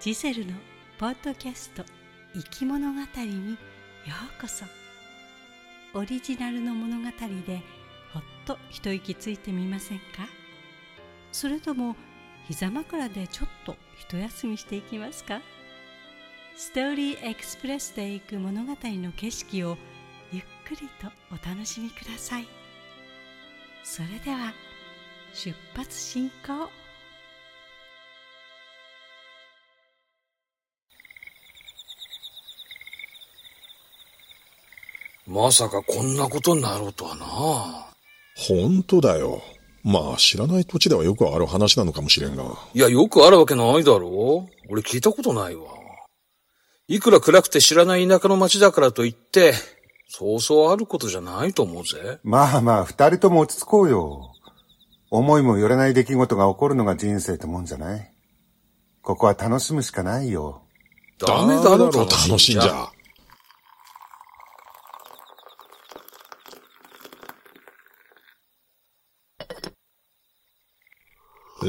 ジゼルのポッドキャスト「生き物語」にようこそ。オリジナルの物語でほっと一息ついてみませんか？それとも膝枕でちょっと一休みしていきますか？ストーリーエクスプレスで行く物語の景色をゆっくりとお楽しみください。それでは出発進行。まさかこんなことになろうとはな。本当だよ。まあ知らない土地ではよくある話なのかもしれんが。いや、よくあるわけないだろう俺聞いたことないわ。いくら暗くて知らない田舎の町だからといって、そうそうあることじゃないと思うぜ。まあまあ、二人とも落ち着こうよ。思いもよらない出来事が起こるのが人生ってもんじゃないここは楽しむしかないよ。ダメだろ、楽しんじゃ。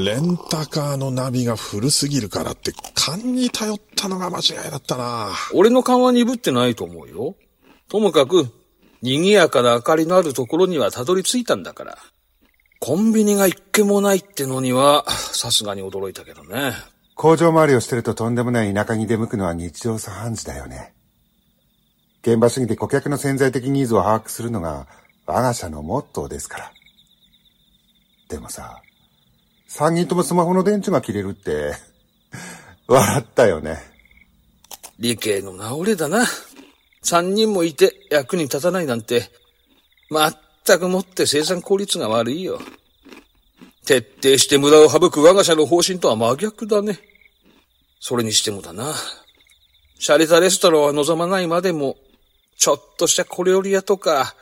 レンタカーのナビが古すぎるからって勘に頼ったのが間違いだったな。俺の勘は鈍ってないと思うよ。ともかく、賑やかな明かりのあるところにはたどり着いたんだから。コンビニが一軒もないってのには、さすがに驚いたけどね。工場周りをしてるととんでもない田舎に出向くのは日常茶飯事だよね。現場主義で顧客の潜在的ニーズを把握するのが我が社のモットーですから。でもさ、三人ともスマホの電池が切れるって、笑ったよね。理系の直れだな。三人もいて役に立たないなんて、まったくもって生産効率が悪いよ。徹底して無駄を省く我が社の方針とは真逆だね。それにしてもだな。シャレたレストランは望まないまでも、ちょっとした小料理屋とか、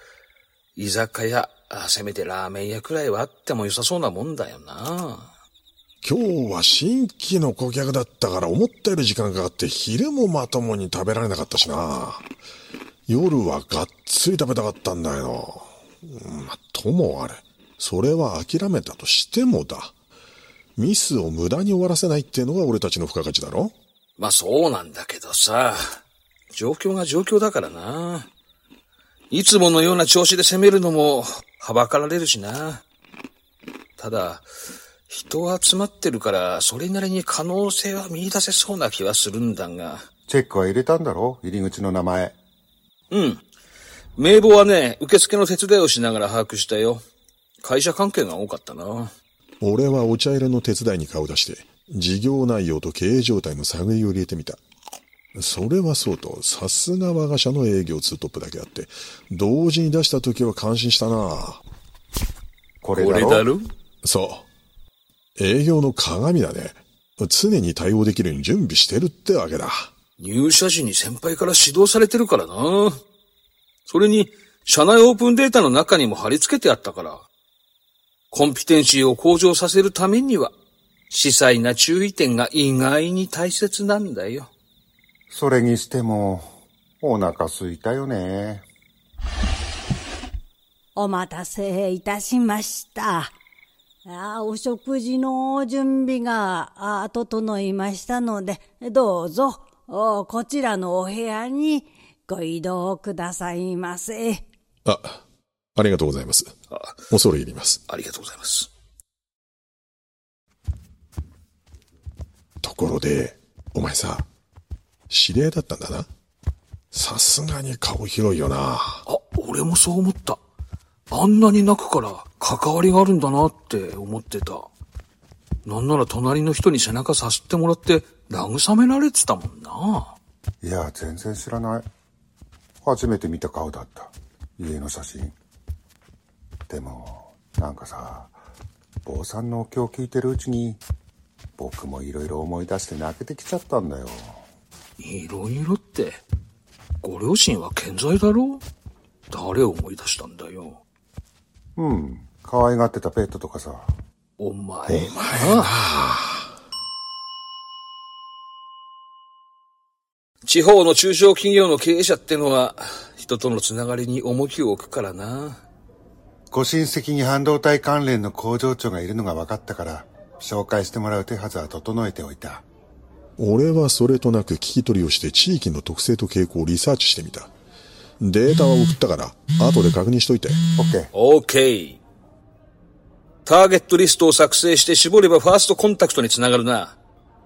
居酒屋、せめてラーメン屋くらいはあっても良さそうなもんだよな。今日は新規の顧客だったから思ったより時間かかって昼もまともに食べられなかったしな。夜はがっつり食べたかったんだよ。まあ、ともあれ。それは諦めたとしてもだ。ミスを無駄に終わらせないっていうのが俺たちの付加価値だろまあそうなんだけどさ。状況が状況だからな。いつものような調子で攻めるのも、はばかられるしな。ただ、人集まってるから、それなりに可能性は見出せそうな気はするんだが。チェックは入れたんだろ？入り口の名前。うん。名簿はね、受付の手伝いをしながら把握したよ。会社関係が多かったな。俺はお茶入れの手伝いに顔出して、事業内容と経営状態の探りを入れてみた。それはそうと、さすが我が社の営業ツートップだけあって、同時に出した時は感心したなこれだろ？そう。営業の鏡だね。常に対応できるように準備してるってわけだ。入社時に先輩から指導されてるからな。それに、社内オープンデータの中にも貼り付けてあったから。コンピテンシーを向上させるためには、細細な注意点が意外に大切なんだよ。それにしても、お腹すいたよね。お待たせいたしました。あお食事の準備があ整いましたので、どうぞこちらのお部屋にご移動くださいませ。あ、ありがとうございます。恐れ入ります。ありがとうございます。ところで、お前さ、知り合いだったんだな。さすがに顔広いよな。あ、俺もそう思った。あんなに泣くから関わりがあるんだなって思ってた。なんなら隣の人に背中さすってもらって慰められてたもんな。いや、全然知らない。初めて見た顔だった。家の写真。でも、なんかさ、坊さんのお経を聞いてるうちに、僕もいろいろ思い出して泣けてきちゃったんだよ。いろいろって、ご両親は健在だろ？誰を思い出したんだよ？うん。可愛がってたペットとかさ。お前お前な。地方の中小企業の経営者ってのは、人とのつながりに重きを置くからな。ご親戚に半導体関連の工場長がいるのが分かったから、紹介してもらう手はずは整えておいた。俺はそれとなく聞き取りをして地域の特性と傾向をリサーチしてみた。データは送ったから、後で確認しといて。オッケー。オーケー。ターゲットリストを作成して絞ればファーストコンタクトにつながるな。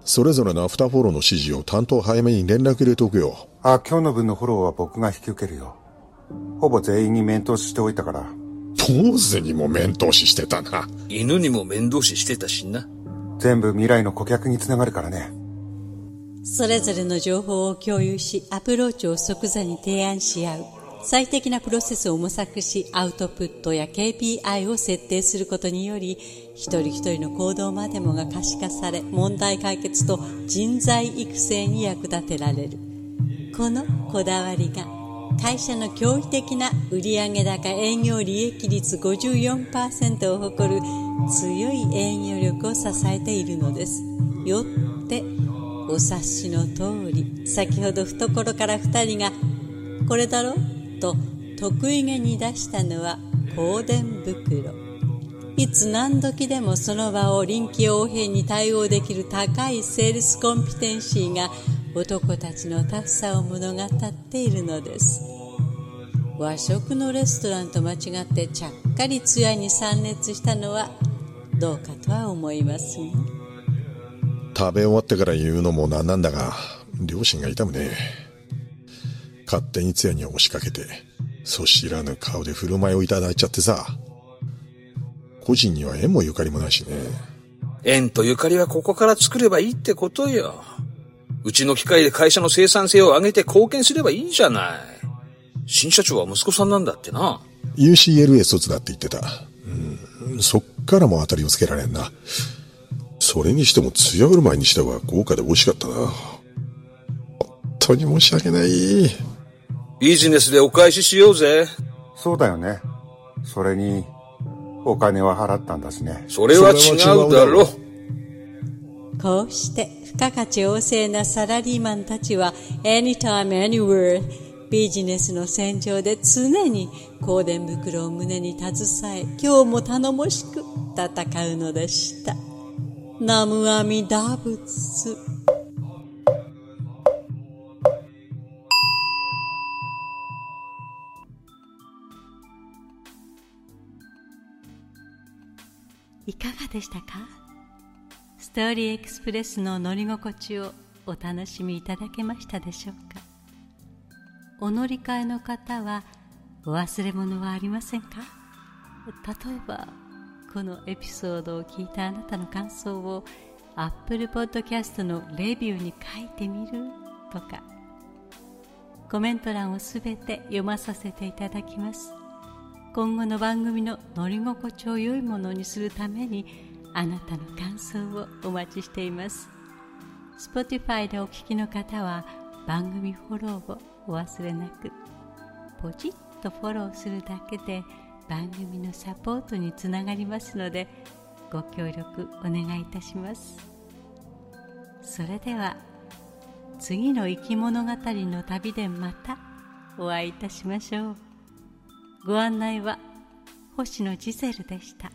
それぞれのアフターフォローの指示を担当早めに連絡入れておくよ。あ、今日の分のフォローは僕が引き受けるよ。ほぼ全員に面通ししておいたから。坊主にも面通ししてたな。犬にも面倒ししてたしな。全部未来の顧客につながるからね。それぞれの情報を共有し、アプローチを即座に提案し合う。最適なプロセスを模索し、アウトプットや KPI を設定することにより、一人一人の行動までもが可視化され、問題解決と人材育成に役立てられる。このこだわりが、会社の驚異的な売上高営業利益率54%を誇る強い営業力を支えているのです。よって、お察しの通り、先ほど懐から二人が、これだろと得意げに出したのは香典袋。いつ何時でもその場を臨機応変に対応できる高いセールスコンピテンシーが男たちのタフさを物語っているのです。和食のレストランと間違ってちゃっかり通夜に参列したのはどうかとは思いますが。食べ終わってから言うのもなんなんだが、両親が痛むね。勝手に通夜に押しかけて、そ知らぬ顔で振る舞いをいただいちゃってさ。個人には縁もゆかりもないしね。縁とゆかりはここから作ればいいってことよ。うちの機械で会社の生産性を上げて貢献すればいいじゃない。新社長は息子さんなんだってな。UCLA 卒だって言ってた。うん、そっからも当たりをつけられんな。それにしても艶振る舞いにしては豪華で美味しかったな。本当に申し訳ない。ビジネスでお返ししようぜ。そうだよね。それに、お金は払ったんだしね。それは違うだろ。こうして付加価値旺盛なサラリーマンたちは anytime anywhere ビジネスの戦場で常に香典袋を胸に携え今日も頼もしく戦うのでした。ナムアミダ仏。いかがでしたか？ストーリーエクスプレスの乗り心地をお楽しみいただけましたでしょうか？お乗り換えの方はお忘れ物はありませんか？例えばこのエピソードを聞いたあなたの感想を Apple Podcast のレビューに書いてみるとか。コメント欄をすべて読まさせていただきます。今後の番組の乗り心地を良いものにするためにあなたの感想をお待ちしています。Spotify でお聞きの方は番組フォローをお忘れなくポチッとフォローするだけで番組のサポートにつながりますのでご協力お願いいたします。それでは次の生き物語の旅でまたお会いいたしましょう。ご案内は星野ジゼルでした。